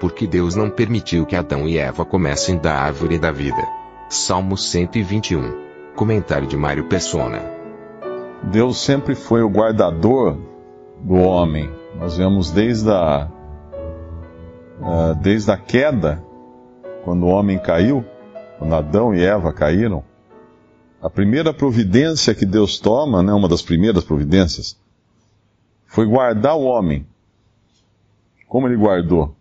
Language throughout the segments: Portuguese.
Porque Deus não permitiu que Adão e Eva comessem da árvore da vida. Salmo 121. Comentário de Mário Persona. Deus sempre foi o guardador do homem. Nós vemos desde a, uh, desde a queda, quando o homem caiu, quando Adão e Eva caíram, a primeira providência que Deus toma, né, uma das primeiras providências, foi guardar o homem. Como ele guardou?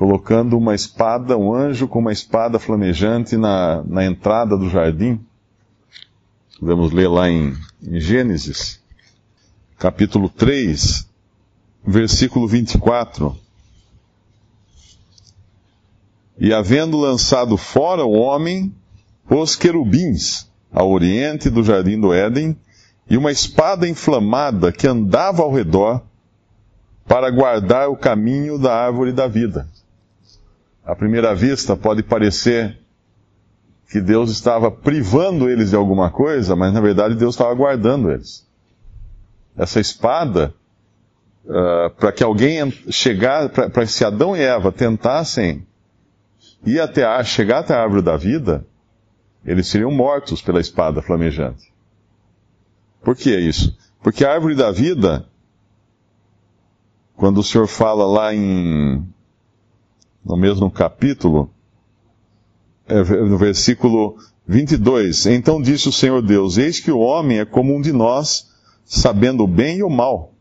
Colocando uma espada, um anjo com uma espada flamejante na, na entrada do jardim. Podemos ler lá em, em Gênesis, capítulo 3, versículo 24. E havendo lançado fora o homem, os querubins, ao oriente do jardim do Éden, e uma espada inflamada que andava ao redor, para guardar o caminho da árvore da vida. À primeira vista, pode parecer que Deus estava privando eles de alguma coisa, mas na verdade Deus estava guardando eles. Essa espada, uh, para que alguém chegar, para que Adão e Eva tentassem ir até a, chegar até a árvore da vida, eles seriam mortos pela espada flamejante. Por que isso? Porque a árvore da vida, quando o Senhor fala lá em, no mesmo capítulo, é, no versículo 22, então disse o Senhor Deus: Eis que o homem é como um de nós, sabendo o bem e o mal.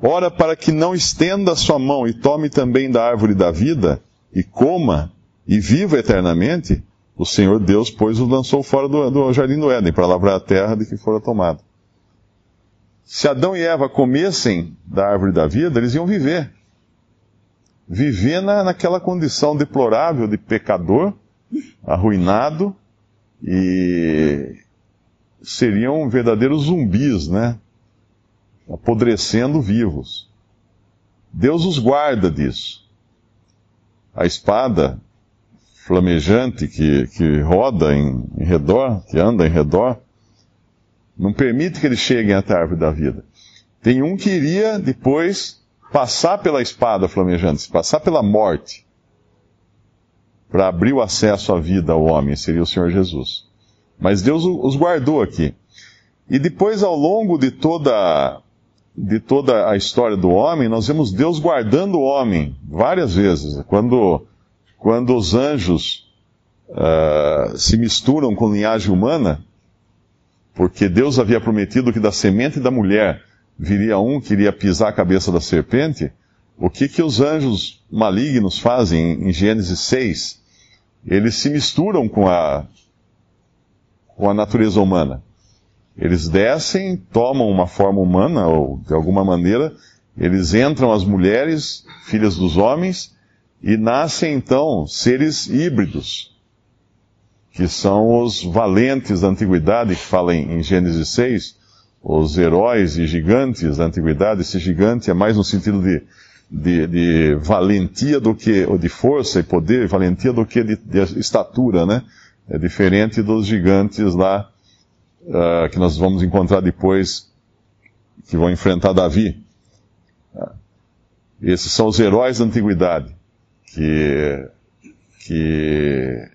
Ora, para que não estenda a sua mão e tome também da árvore da vida, e coma, e viva eternamente, o Senhor Deus, pois, os lançou fora do, do jardim do Éden, para lavrar a terra de que fora tomada. Se Adão e Eva comessem da árvore da vida, eles iam viver. Viver na, naquela condição deplorável de pecador, arruinado, e seriam verdadeiros zumbis, né? Apodrecendo vivos. Deus os guarda disso. A espada flamejante que, que roda em, em redor, que anda em redor, não permite que eles cheguem até a árvore da vida. Tem um que iria depois passar pela espada flamejante, passar pela morte, para abrir o acesso à vida ao homem, seria o Senhor Jesus. Mas Deus os guardou aqui. E depois, ao longo de toda, de toda a história do homem, nós vemos Deus guardando o homem várias vezes. Quando quando os anjos uh, se misturam com linhagem humana, porque Deus havia prometido que da semente da mulher viria um que iria pisar a cabeça da serpente, o que que os anjos malignos fazem em Gênesis 6? Eles se misturam com a, com a natureza humana. Eles descem, tomam uma forma humana, ou de alguma maneira, eles entram as mulheres, filhas dos homens, e nascem então seres híbridos, que são os valentes da antiguidade, que fala em, Gênesis 6, os heróis e gigantes da antiguidade. Esse gigante é mais no sentido de, de, de valentia do que, ou de força e poder, valentia do que de, de estatura, né? É diferente dos gigantes lá, uh, que nós vamos encontrar depois, que vão enfrentar Davi. Esses são os heróis da antiguidade que, que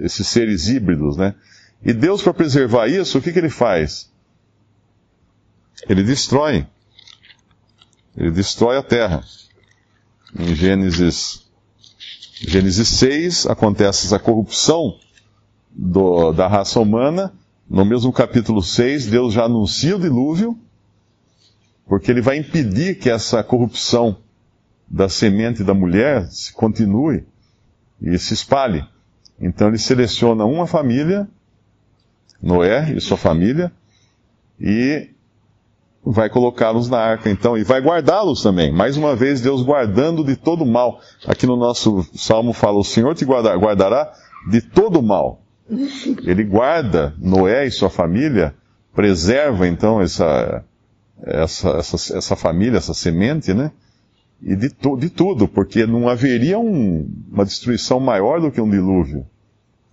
esses seres híbridos, né? E Deus, para preservar isso, o que, que ele faz? Ele destrói. Ele destrói a terra. Em Gênesis, Gênesis 6 acontece essa corrupção do, da raça humana. No mesmo capítulo 6, Deus já anuncia o dilúvio, porque ele vai impedir que essa corrupção da semente da mulher se continue e se espalhe. Então ele seleciona uma família, Noé e sua família, e vai colocá-los na arca, então, e vai guardá-los também. Mais uma vez, Deus guardando de todo mal. Aqui no nosso salmo fala: O Senhor te guardará de todo mal. Ele guarda Noé e sua família, preserva então essa, essa, essa, essa família, essa semente, né? E de, tu, de tudo, porque não haveria um, uma destruição maior do que um dilúvio.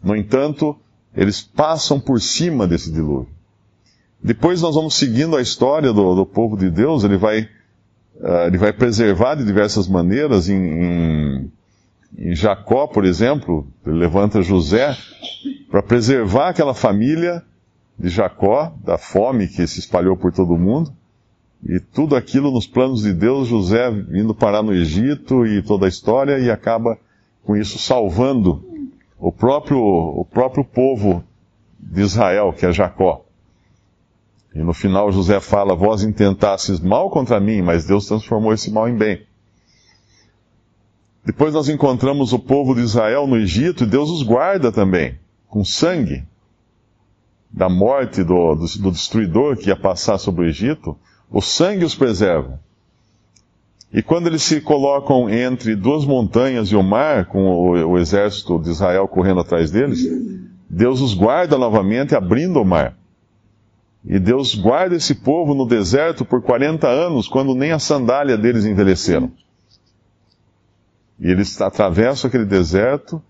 No entanto, eles passam por cima desse dilúvio. Depois nós vamos seguindo a história do, do povo de Deus, ele vai, uh, ele vai preservar de diversas maneiras. Em, em, em Jacó, por exemplo, ele levanta José para preservar aquela família de Jacó da fome que se espalhou por todo o mundo. E tudo aquilo nos planos de Deus, José indo parar no Egito e toda a história, e acaba com isso salvando o próprio, o próprio povo de Israel, que é Jacó. E no final José fala: Vós intentastes mal contra mim, mas Deus transformou esse mal em bem. Depois nós encontramos o povo de Israel no Egito e Deus os guarda também, com sangue da morte do, do, do destruidor que ia passar sobre o Egito. O sangue os preserva. E quando eles se colocam entre duas montanhas e o mar, com o, o, exército de Israel correndo atrás deles, Deus os guarda novamente, abrindo o mar. E Deus guarda esse povo no deserto por 40 anos, quando nem a sandália deles envelheceram. E eles atravessam aquele deserto,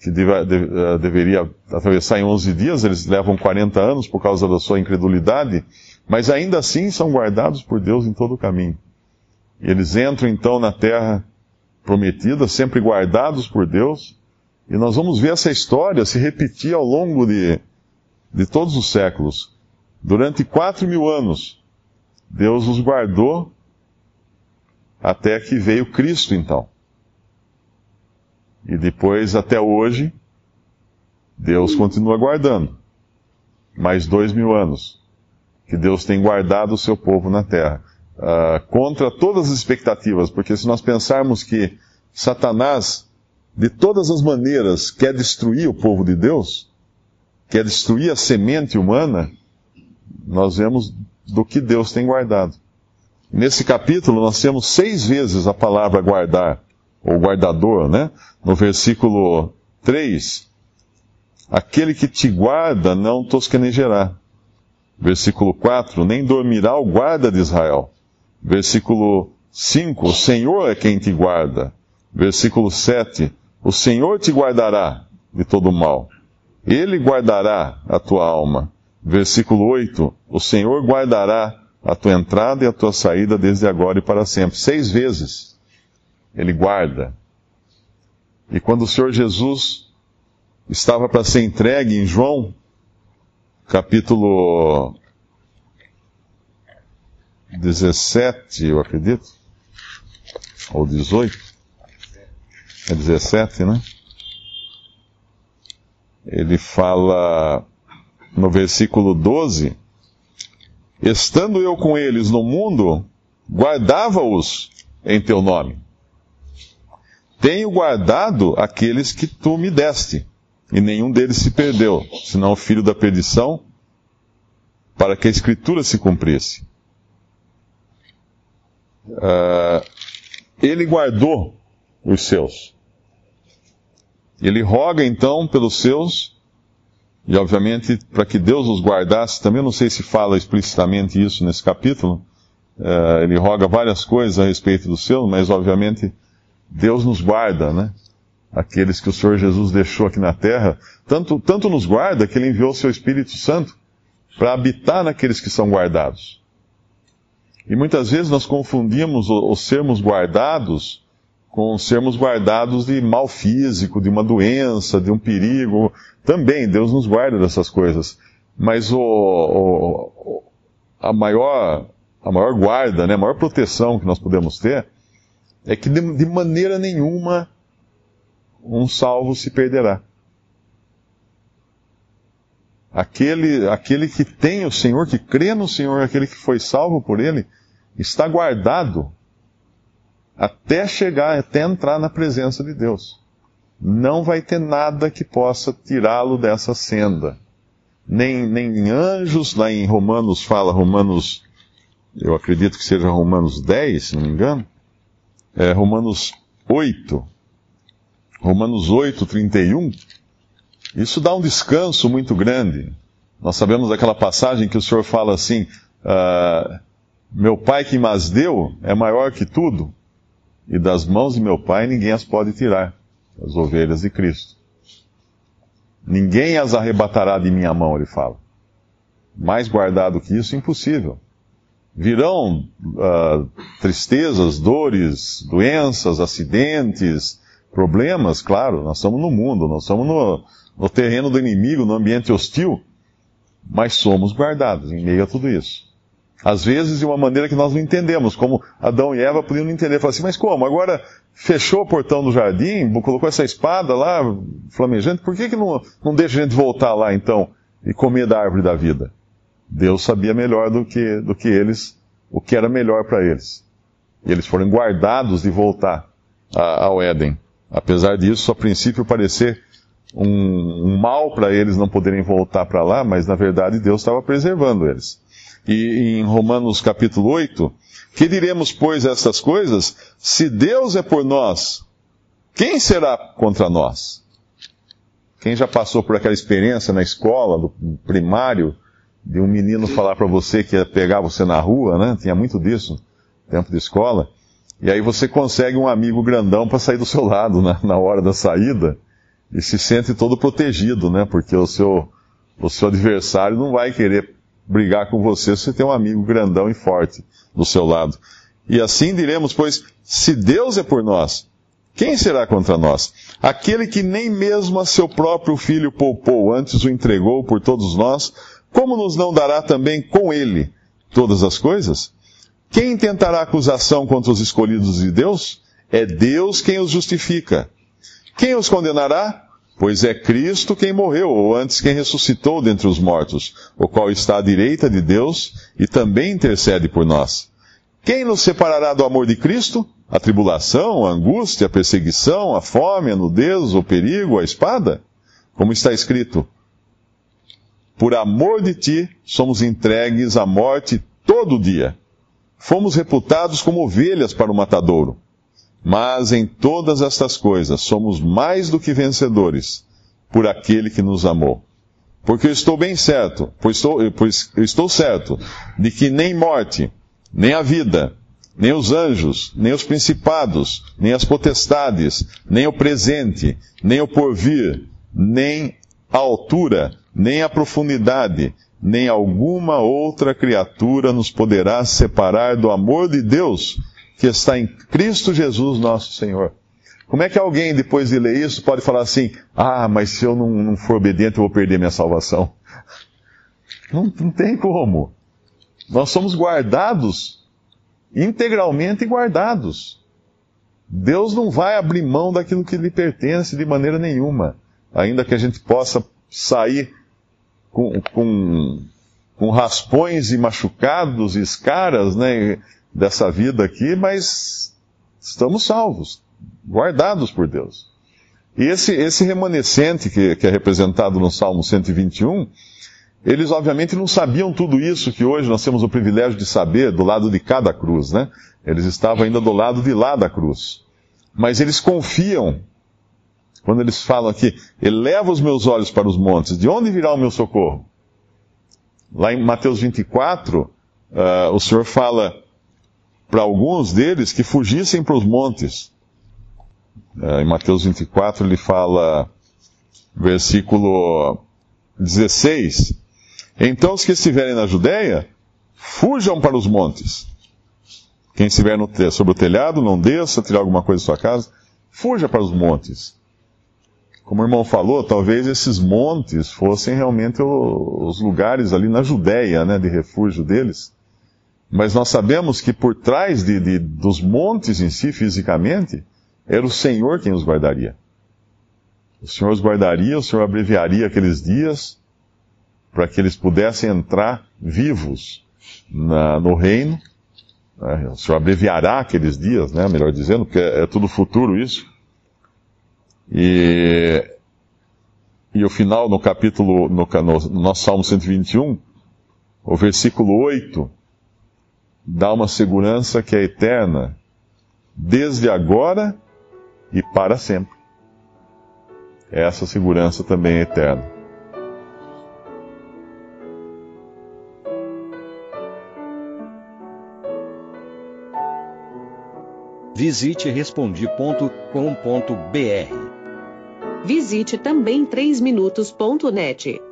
que deve, deve, eh, deveria atravessar em 11 dias, eles levam 40 anos por causa da sua incredulidade, mas ainda assim são guardados por Deus em todo o caminho. E eles entram então na terra prometida, sempre guardados por Deus, e nós vamos ver essa história se repetir ao longo de, de todos os séculos. Durante quatro mil anos, Deus os guardou até que veio Cristo, então. E depois, até hoje, Deus continua guardando. Mais dois mil anos que Deus tem guardado o seu povo na terra. Uh, contra todas as expectativas, porque se nós pensarmos que Satanás, de todas as maneiras, quer destruir o povo de Deus, quer destruir a semente humana, nós vemos do que Deus tem guardado. Nesse capítulo, nós temos seis vezes a palavra guardar, ou guardador, né? No versículo 3, aquele que te guarda não tosquenejará. Versículo 4, nem dormirá o guarda de Israel. Versículo 5, o Senhor é quem te guarda. Versículo 7, o Senhor te guardará de todo mal. Ele guardará a tua alma. Versículo 8: O Senhor guardará a tua entrada e a tua saída desde agora e para sempre. Seis vezes ele guarda. E quando o Senhor Jesus estava para ser entregue em João, capítulo 17, eu acredito, ou 18, é 17, né? Ele fala no versículo 12: Estando eu com eles no mundo, guardava-os em teu nome. Tenho guardado aqueles que tu me deste, e nenhum deles se perdeu, senão o filho da perdição, para que a escritura se cumprisse. Uh, ele guardou os seus. Ele roga então pelos seus e obviamente, para que Deus os guardasse, também não sei se fala explicitamente isso nesse capítulo, uh, ele roga várias coisas a respeito do seu, mas obviamente Deus nos guarda, né? Aqueles que o Senhor Jesus deixou aqui na terra, tanto, tanto nos guarda que ele enviou o seu Espírito Santo para habitar naqueles que são guardados. E muitas vezes nós confundimos os sermos guardados com sermos guardados de mal físico, de uma doença, de um perigo. Também, Deus nos guarda dessas coisas. Mas o, o, a, maior, a maior guarda, né, a maior proteção que nós podemos ter é que de, de maneira nenhuma um salvo se perderá. Aquele, aquele que tem o Senhor, que crê no Senhor, aquele que foi salvo por Ele, está guardado até chegar, até entrar na presença de Deus. Não vai ter nada que possa tirá-lo dessa senda. Nem, nem anjos, lá em Romanos fala, Romanos eu acredito que seja Romanos 10, se não me engano, é Romanos 8, Romanos 8, 31, isso dá um descanso muito grande. Nós sabemos daquela passagem que o Senhor fala assim: uh, Meu Pai que mas deu é maior que tudo, e das mãos de meu Pai ninguém as pode tirar, as ovelhas de Cristo. Ninguém as arrebatará de minha mão, ele fala. Mais guardado que isso, impossível. Virão uh, tristezas, dores, doenças, acidentes, problemas, claro, nós estamos no mundo, nós estamos no, no terreno do inimigo, no ambiente hostil, mas somos guardados em meio a tudo isso. Às vezes de uma maneira que nós não entendemos, como Adão e Eva podiam não entender. Falar assim, mas como? Agora fechou o portão do jardim, colocou essa espada lá, flamejante, por que, que não, não deixa a gente voltar lá então e comer da árvore da vida? Deus sabia melhor do que, do que eles, o que era melhor para eles. E eles foram guardados de voltar a, ao Éden. Apesar disso, a princípio parecer um, um mal para eles não poderem voltar para lá, mas na verdade Deus estava preservando eles. E em Romanos capítulo 8, que diremos, pois, estas coisas? Se Deus é por nós, quem será contra nós? Quem já passou por aquela experiência na escola, do primário, de um menino falar para você que ia pegar você na rua, né? Tinha muito disso, tempo de escola. E aí você consegue um amigo grandão para sair do seu lado na, na, hora da saída e se sente todo protegido, né? Porque o seu, o seu adversário não vai querer brigar com você se você tem um amigo grandão e forte do seu lado. E assim diremos, pois, se Deus é por nós, quem será contra nós? Aquele que nem mesmo a seu próprio filho poupou, antes o entregou por todos nós, como nos não dará também com ele todas as coisas? Quem tentará acusação contra os escolhidos de Deus? É Deus quem os justifica. Quem os condenará? Pois é Cristo quem morreu, ou antes quem ressuscitou dentre os mortos, o qual está à direita de Deus e também intercede por nós. Quem nos separará do amor de Cristo? A tribulação, a angústia, a perseguição, a fome, a nudez, o perigo, a espada? Como está escrito, por amor de ti, somos entregues à morte todo dia. Fomos reputados como ovelhas para o matadouro. Mas em todas estas coisas somos mais do que vencedores por aquele que nos amou. Porque eu estou bem certo, pois estou, pois eu estou certo de que nem morte, nem a vida, nem os anjos, nem os principados, nem as potestades, nem o presente, nem o porvir, nem a altura, nem a profundidade, nem alguma outra criatura nos poderá separar do amor de Deus que está em Cristo Jesus nosso Senhor. Como é que alguém, depois de ler isso, pode falar assim: ah, mas se eu não, não for obediente, eu vou perder minha salvação? Não, não tem como. Nós somos guardados, integralmente guardados. Deus não vai abrir mão daquilo que lhe pertence de maneira nenhuma, ainda que a gente possa sair com, com, com raspões e machucados e escaras, né, dessa vida aqui, mas estamos salvos, guardados por Deus. E esse, esse remanescente que, que é representado no Salmo 121, eles obviamente não sabiam tudo isso que hoje nós temos o privilégio de saber do lado de cada cruz, né? Eles estavam ainda do lado de lá da cruz. Mas eles confiam quando eles falam aqui, eleva os meus olhos para os montes, de onde virá o meu socorro? Lá em Mateus 24, uh, ah, o Senhor fala para alguns deles que fugissem para os montes. Uh, em Mateus 24 ele fala, versículo 16, então os que estiverem na Judéia, fujam para os montes. Quem estiver no, sobre o telhado, não desça, tirar alguma coisa da sua casa, fuja para os montes. Como o irmão falou, talvez esses montes fossem realmente os lugares ali na Judéia, né, de refúgio deles. Mas nós sabemos que por trás de, de, dos montes em si, fisicamente, era o Senhor quem os guardaria. O Senhor os guardaria, o Senhor abreviaria aqueles dias para que eles pudessem entrar vivos na, no reino. Né? O Senhor abreviará aqueles dias, né, melhor dizendo, porque é, é tudo futuro isso. E, e o final, no capítulo, no, no, no nosso Salmo 121, o versículo 8, dá uma segurança que é eterna, desde agora e para sempre. Essa segurança também é eterna. Visite respondi.com.br. Visite também 3minutos.net.